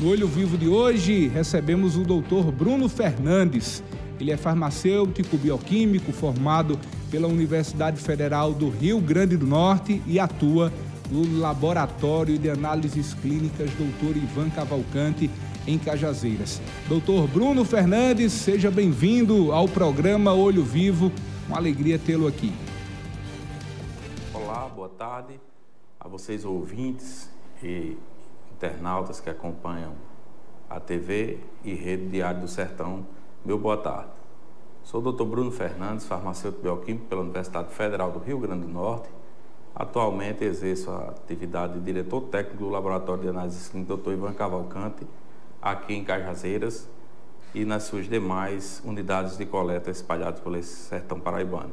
No Olho Vivo de hoje, recebemos o doutor Bruno Fernandes. Ele é farmacêutico bioquímico formado pela Universidade Federal do Rio Grande do Norte e atua no Laboratório de Análises Clínicas Dr. Ivan Cavalcante, em Cajazeiras. Doutor Bruno Fernandes, seja bem-vindo ao programa Olho Vivo. Uma alegria tê-lo aqui. Olá, boa tarde a vocês ouvintes e internautas que acompanham a TV e Rede Diário do Sertão, meu boa tarde. Sou o Dr. Bruno Fernandes, farmacêutico bioquímico pela Universidade Federal do Rio Grande do Norte. Atualmente exerço a atividade de diretor técnico do Laboratório de Análise Clínica Dr. Ivan Cavalcante, aqui em Cajazeiras e nas suas demais unidades de coleta espalhadas pelo sertão paraibano.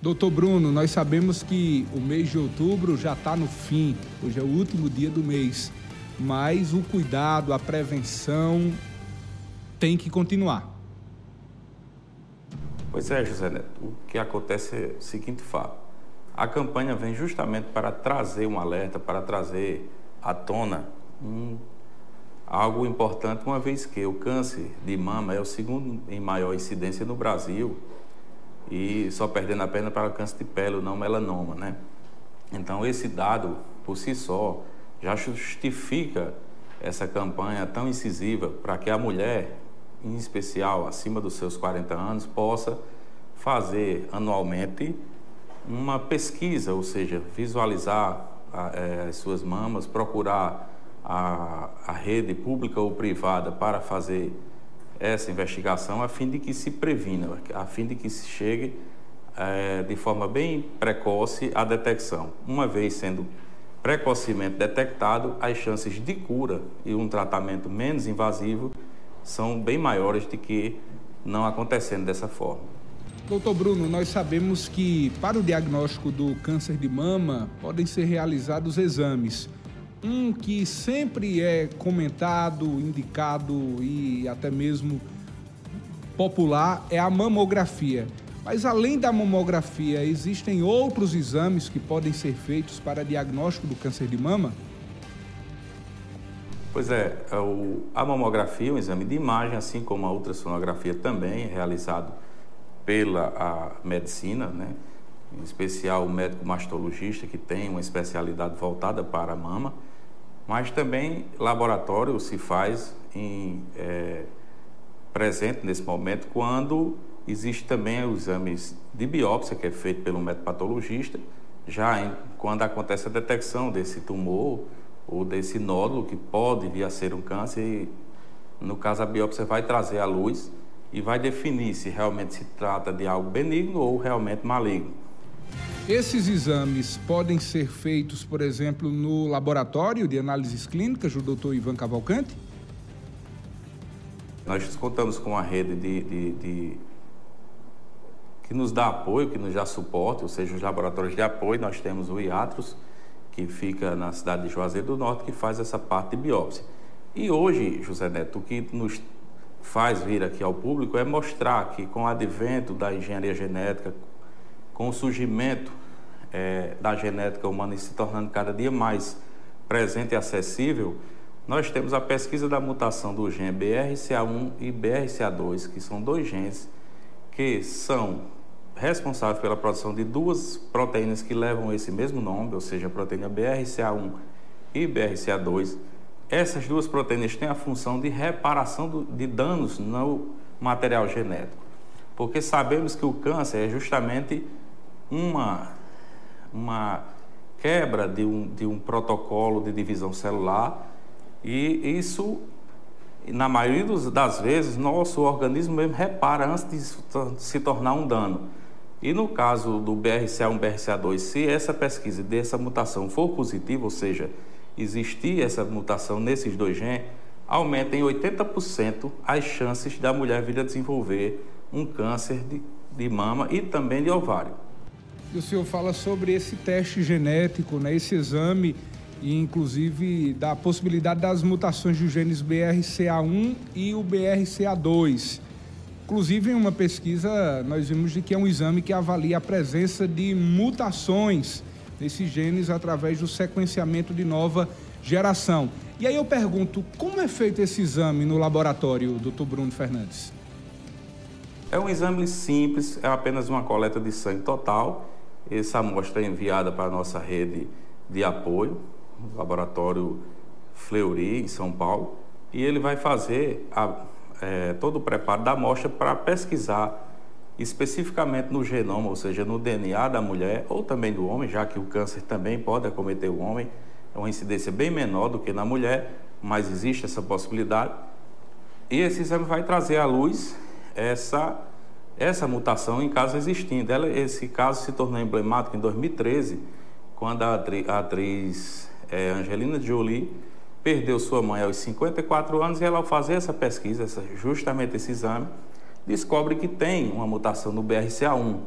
Doutor Bruno, nós sabemos que o mês de outubro já está no fim, hoje é o último dia do mês mas o cuidado, a prevenção tem que continuar. Pois é, José Neto. O que acontece é o seguinte fato. A campanha vem justamente para trazer um alerta, para trazer à tona um, algo importante, uma vez que o câncer de mama é o segundo em maior incidência no Brasil e só perdendo a pena para o câncer de pele, não melanoma, né? Então, esse dado, por si só, já justifica essa campanha tão incisiva para que a mulher, em especial acima dos seus 40 anos, possa fazer anualmente uma pesquisa, ou seja, visualizar é, as suas mamas, procurar a, a rede pública ou privada para fazer essa investigação a fim de que se previna, a fim de que se chegue é, de forma bem precoce à detecção. Uma vez sendo precocemente detectado, as chances de cura e um tratamento menos invasivo são bem maiores do que não acontecendo dessa forma. Doutor Bruno, nós sabemos que para o diagnóstico do câncer de mama podem ser realizados exames. Um que sempre é comentado, indicado e até mesmo popular é a mamografia. Mas além da mamografia, existem outros exames que podem ser feitos para diagnóstico do câncer de mama? Pois é, é a mamografia é um exame de imagem, assim como a ultrassonografia também é realizado pela a medicina, né? em especial o médico mastologista, que tem uma especialidade voltada para a mama, mas também laboratório se faz em, é, presente nesse momento quando Existe também os exames de biópsia, que é feito pelo médico patologista, já em, quando acontece a detecção desse tumor ou desse nódulo que pode vir a ser um câncer. E, no caso, a biópsia vai trazer à luz e vai definir se realmente se trata de algo benigno ou realmente maligno. Esses exames podem ser feitos, por exemplo, no laboratório de análises clínicas do Dr. Ivan Cavalcante? Nós contamos com uma rede de, de, de que nos dá apoio, que nos dá suporte, ou seja, os laboratórios de apoio. Nós temos o IATROS, que fica na cidade de Juazeiro do Norte, que faz essa parte de biópsia. E hoje, José Neto, o que nos faz vir aqui ao público é mostrar que com o advento da engenharia genética, com o surgimento é, da genética humana e se tornando cada dia mais presente e acessível, nós temos a pesquisa da mutação do gene BRCA1 e BRCA2, que são dois genes que são responsável pela produção de duas proteínas que levam esse mesmo nome, ou seja, a proteína BRCA1 e BRCA2. Essas duas proteínas têm a função de reparação do, de danos no material genético, porque sabemos que o câncer é justamente uma, uma quebra de um, de um protocolo de divisão celular e isso na maioria das vezes, nosso organismo mesmo repara antes de se tornar um dano. E no caso do BRCA1, BRCA2, se essa pesquisa dessa mutação for positiva, ou seja, existir essa mutação nesses dois genes, aumenta em 80% as chances da mulher vir a desenvolver um câncer de, de mama e também de ovário. E o senhor fala sobre esse teste genético, né, esse exame, e inclusive da possibilidade das mutações dos genes BRCA1 e o BRCA2. Inclusive, em uma pesquisa, nós vimos de que é um exame que avalia a presença de mutações desses genes através do sequenciamento de nova geração. E aí eu pergunto, como é feito esse exame no laboratório, doutor Bruno Fernandes? É um exame simples, é apenas uma coleta de sangue total. Essa amostra é enviada para a nossa rede de apoio, o laboratório Fleury, em São Paulo, e ele vai fazer a, é, todo o preparo da amostra para pesquisar especificamente no genoma, ou seja, no DNA da mulher ou também do homem, já que o câncer também pode acometer o homem, é uma incidência bem menor do que na mulher, mas existe essa possibilidade. E esse exame vai trazer à luz essa, essa mutação em caso existindo. Ela, esse caso se tornou emblemático em 2013, quando a atriz, a atriz é, Angelina Jolie perdeu sua mãe aos 54 anos e ela, ao fazer essa pesquisa, justamente esse exame, descobre que tem uma mutação no BRCA1.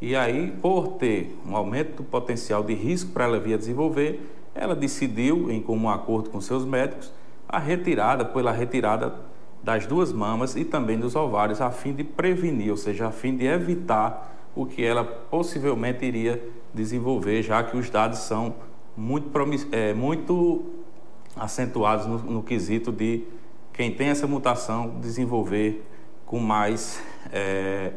E aí, por ter um aumento do potencial de risco para ela vir a desenvolver, ela decidiu, em comum acordo com seus médicos, a retirada, pela retirada das duas mamas e também dos ovários, a fim de prevenir, ou seja, a fim de evitar o que ela possivelmente iria desenvolver, já que os dados são muito, é, muito acentuados no, no quesito de quem tem essa mutação desenvolver com mais é,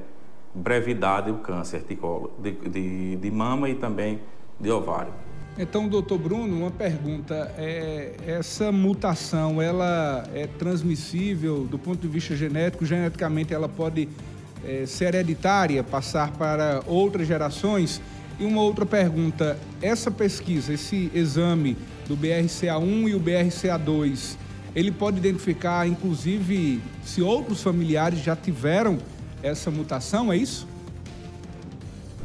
brevidade o câncer de, colo, de, de, de, mama e também de ovário. Então, doutor Bruno, uma pergunta. É, essa mutação, ela é transmissível do ponto de vista genético? Geneticamente, ela pode é, ser hereditária, passar para outras gerações? E uma outra pergunta, essa pesquisa, esse exame do BRCA1 e o BRCA2, ele pode identificar, inclusive, se outros familiares já tiveram essa mutação, é isso?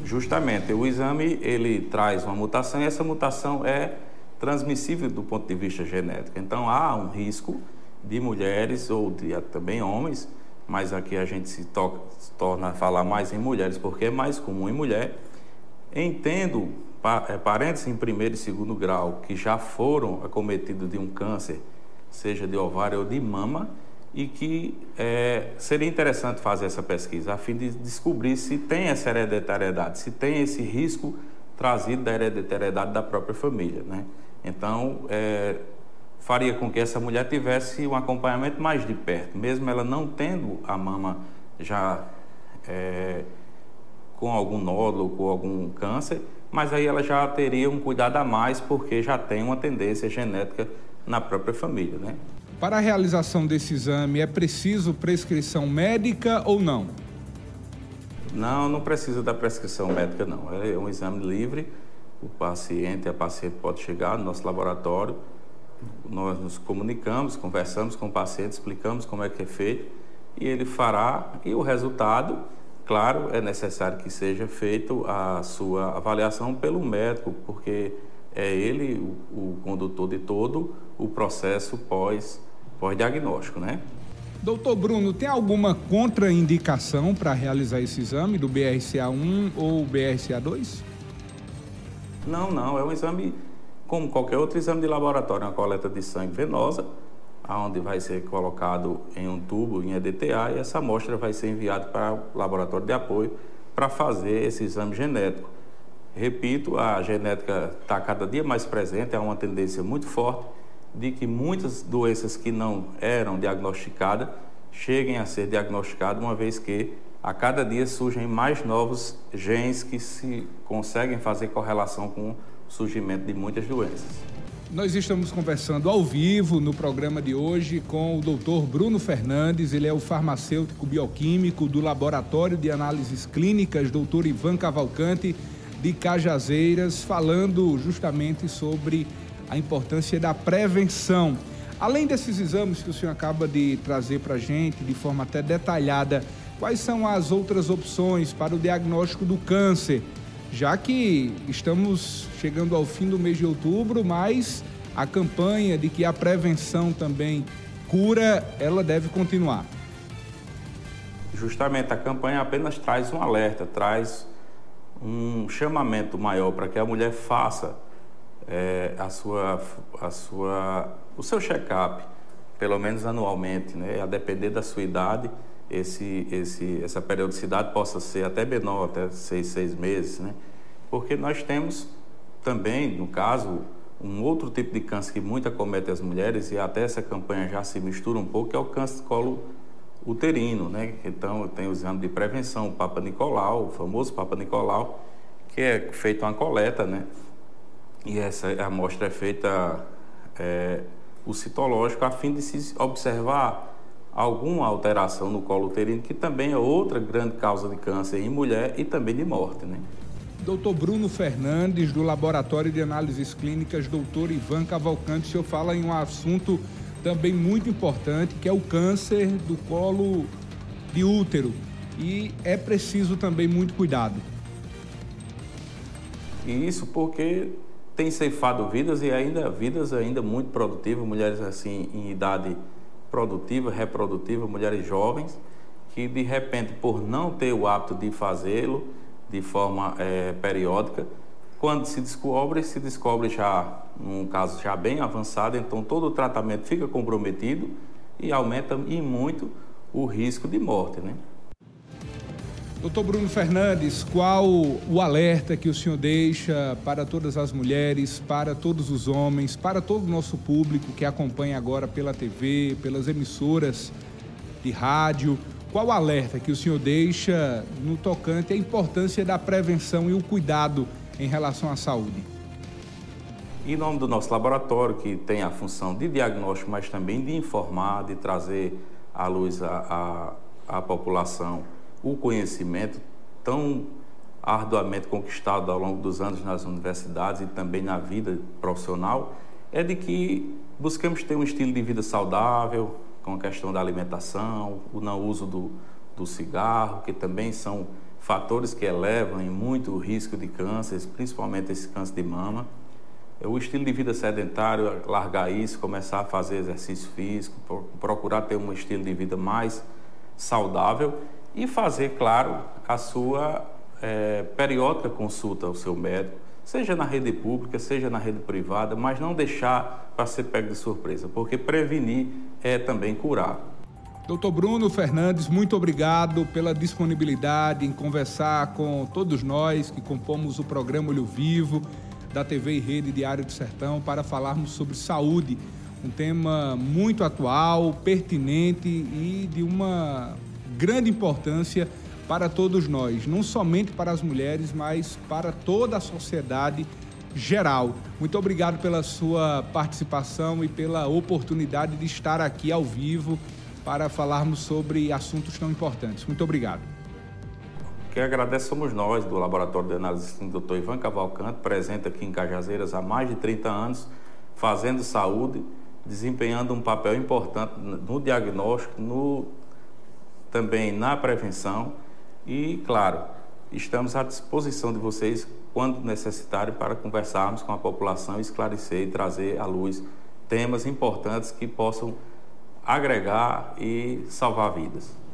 Justamente, o exame ele traz uma mutação e essa mutação é transmissível do ponto de vista genético. Então há um risco de mulheres ou de também homens, mas aqui a gente se, toca, se torna a falar mais em mulheres porque é mais comum em mulher. Entendo parentes em primeiro e segundo grau que já foram acometidos de um câncer seja de ovário ou de mama, e que é, seria interessante fazer essa pesquisa, a fim de descobrir se tem essa hereditariedade, se tem esse risco trazido da hereditariedade da própria família. Né? Então, é, faria com que essa mulher tivesse um acompanhamento mais de perto, mesmo ela não tendo a mama já é, com algum nódulo, com algum câncer, mas aí ela já teria um cuidado a mais, porque já tem uma tendência genética na própria família, né? Para a realização desse exame, é preciso prescrição médica ou não? Não, não precisa da prescrição médica, não. É um exame livre. O paciente, a paciente pode chegar no nosso laboratório, nós nos comunicamos, conversamos com o paciente, explicamos como é que é feito e ele fará. E o resultado, claro, é necessário que seja feito a sua avaliação pelo médico, porque é ele o, o condutor de todo o processo pós, pós-diagnóstico, né? Doutor Bruno, tem alguma contraindicação para realizar esse exame do BRCA1 ou BRCA2? Não, não. É um exame como qualquer outro exame de laboratório, uma coleta de sangue venosa, onde vai ser colocado em um tubo em EDTA e essa amostra vai ser enviada para o laboratório de apoio para fazer esse exame genético. Repito, a genética está cada dia mais presente, há uma tendência muito forte de que muitas doenças que não eram diagnosticadas cheguem a ser diagnosticadas, uma vez que a cada dia surgem mais novos genes que se conseguem fazer correlação com o surgimento de muitas doenças. Nós estamos conversando ao vivo no programa de hoje com o Dr. Bruno Fernandes, ele é o farmacêutico bioquímico do Laboratório de Análises Clínicas, Dr. Ivan Cavalcante de Cajazeiras, falando justamente sobre a importância da prevenção. Além desses exames que o senhor acaba de trazer para a gente de forma até detalhada, quais são as outras opções para o diagnóstico do câncer? Já que estamos chegando ao fim do mês de outubro, mas a campanha de que a prevenção também cura, ela deve continuar. Justamente a campanha apenas traz um alerta, traz um chamamento maior para que a mulher faça é, a sua, a sua, o seu check-up, pelo menos anualmente, né? a depender da sua idade, esse, esse, essa periodicidade possa ser até menor, até seis, seis meses, né? porque nós temos também, no caso, um outro tipo de câncer que muito acomete as mulheres, e até essa campanha já se mistura um pouco, que é o câncer de colo uterino, né? Então, tem os anos de prevenção, o Papa Nicolau, o famoso Papa Nicolau, que é feita uma coleta, né? E essa amostra é feita é, o citológico a fim de se observar alguma alteração no colo uterino, que também é outra grande causa de câncer em mulher e também de morte, né? Doutor Bruno Fernandes, do Laboratório de Análises Clínicas, doutor Ivan Cavalcante, o senhor fala em um assunto também muito importante, que é o câncer do colo de útero. E é preciso também muito cuidado. E isso porque tem ceifado vidas e ainda vidas ainda muito produtivas, mulheres assim em idade produtiva, reprodutiva, mulheres jovens, que de repente por não ter o hábito de fazê-lo de forma é, periódica, quando se descobre, se descobre já num caso já bem avançado, então todo o tratamento fica comprometido e aumenta e muito o risco de morte, né? Doutor Bruno Fernandes, qual o alerta que o senhor deixa para todas as mulheres, para todos os homens, para todo o nosso público que acompanha agora pela TV, pelas emissoras de rádio? Qual o alerta que o senhor deixa no tocante à importância da prevenção e o cuidado em relação à saúde? Em nome do nosso laboratório, que tem a função de diagnóstico, mas também de informar, de trazer à luz a, a, a população o conhecimento tão arduamente conquistado ao longo dos anos nas universidades e também na vida profissional, é de que buscamos ter um estilo de vida saudável, com a questão da alimentação, o não uso do, do cigarro, que também são fatores que elevam em muito o risco de cânceres, principalmente esse câncer de mama. O estilo de vida sedentário, largar isso, começar a fazer exercício físico, procurar ter um estilo de vida mais saudável e fazer, claro, a sua é, periódica consulta ao seu médico, seja na rede pública, seja na rede privada, mas não deixar para ser pego de surpresa, porque prevenir é também curar. Doutor Bruno Fernandes, muito obrigado pela disponibilidade em conversar com todos nós que compomos o programa Olho Vivo da TV e Rede Diário do Sertão para falarmos sobre saúde, um tema muito atual, pertinente e de uma grande importância para todos nós, não somente para as mulheres, mas para toda a sociedade geral. Muito obrigado pela sua participação e pela oportunidade de estar aqui ao vivo para falarmos sobre assuntos tão importantes. Muito obrigado. Quem agradece somos nós, do Laboratório de Análise do Dr. Ivan Cavalcante, presente aqui em Cajazeiras há mais de 30 anos, fazendo saúde, desempenhando um papel importante no diagnóstico, no também na prevenção e, claro, estamos à disposição de vocês quando necessitarem para conversarmos com a população, esclarecer e trazer à luz temas importantes que possam agregar e salvar vidas.